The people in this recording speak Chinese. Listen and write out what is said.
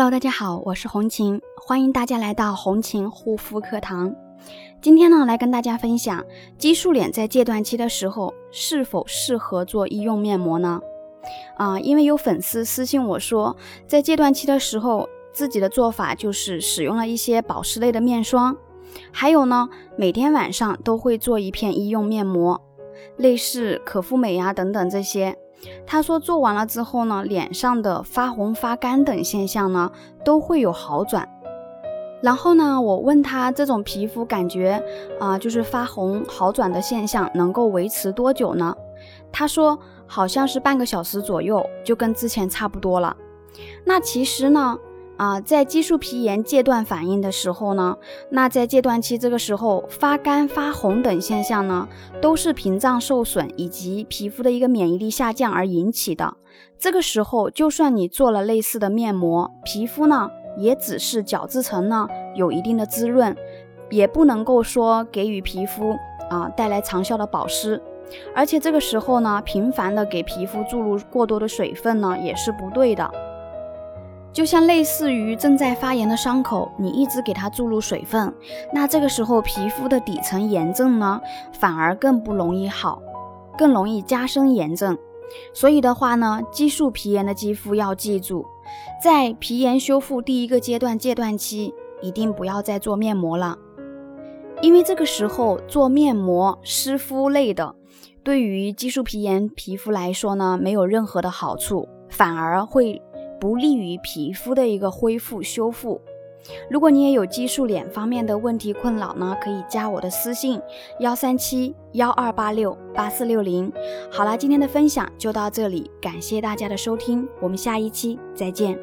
Hello，大家好，我是红琴，欢迎大家来到红琴护肤课堂。今天呢，来跟大家分享激素脸在戒断期的时候是否适合做医用面膜呢？啊，因为有粉丝私信我说，在戒断期的时候，自己的做法就是使用了一些保湿类的面霜，还有呢，每天晚上都会做一片医用面膜，类似可复美呀等等这些。他说做完了之后呢，脸上的发红、发干等现象呢都会有好转。然后呢，我问他这种皮肤感觉啊，就是发红好转的现象能够维持多久呢？他说好像是半个小时左右，就跟之前差不多了。那其实呢？啊，在激素皮炎戒断反应的时候呢，那在戒断期这个时候发干发红等现象呢，都是屏障受损以及皮肤的一个免疫力下降而引起的。这个时候，就算你做了类似的面膜，皮肤呢也只是角质层呢有一定的滋润，也不能够说给予皮肤啊带来长效的保湿。而且这个时候呢，频繁的给皮肤注入过多的水分呢，也是不对的。就像类似于正在发炎的伤口，你一直给它注入水分，那这个时候皮肤的底层炎症呢，反而更不容易好，更容易加深炎症。所以的话呢，激素皮炎的肌肤要记住，在皮炎修复第一个阶段戒断期，一定不要再做面膜了，因为这个时候做面膜湿敷类的，对于激素皮炎皮肤来说呢，没有任何的好处，反而会。不利于皮肤的一个恢复修复。如果你也有激素脸方面的问题困扰呢，可以加我的私信幺三七幺二八六八四六零。好了，今天的分享就到这里，感谢大家的收听，我们下一期再见。